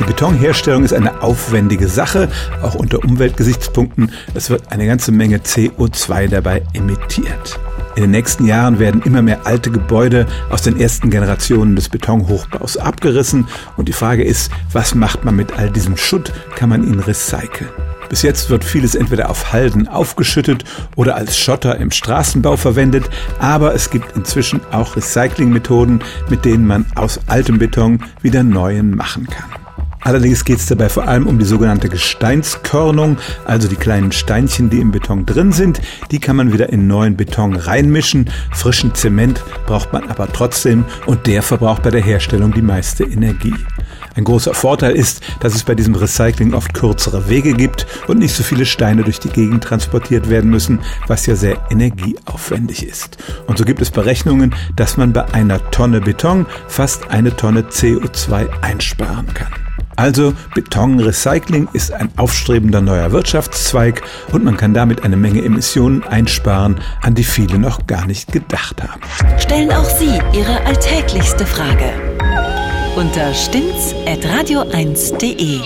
Die Betonherstellung ist eine aufwendige Sache, auch unter Umweltgesichtspunkten. Es wird eine ganze Menge CO2 dabei emittiert. In den nächsten Jahren werden immer mehr alte Gebäude aus den ersten Generationen des Betonhochbaus abgerissen und die Frage ist, was macht man mit all diesem Schutt? Kann man ihn recyceln? Bis jetzt wird vieles entweder auf Halden aufgeschüttet oder als Schotter im Straßenbau verwendet, aber es gibt inzwischen auch Recyclingmethoden, mit denen man aus altem Beton wieder neuen machen kann. Allerdings geht es dabei vor allem um die sogenannte Gesteinskörnung, also die kleinen Steinchen, die im Beton drin sind. Die kann man wieder in neuen Beton reinmischen. Frischen Zement braucht man aber trotzdem und der verbraucht bei der Herstellung die meiste Energie. Ein großer Vorteil ist, dass es bei diesem Recycling oft kürzere Wege gibt und nicht so viele Steine durch die Gegend transportiert werden müssen, was ja sehr energieaufwendig ist. Und so gibt es Berechnungen, dass man bei einer Tonne Beton fast eine Tonne CO2 einsparen kann. Also Betonrecycling ist ein aufstrebender neuer Wirtschaftszweig und man kann damit eine Menge Emissionen einsparen, an die viele noch gar nicht gedacht haben. Stellen auch Sie Ihre alltäglichste Frage unter stimmtz.radio1.de.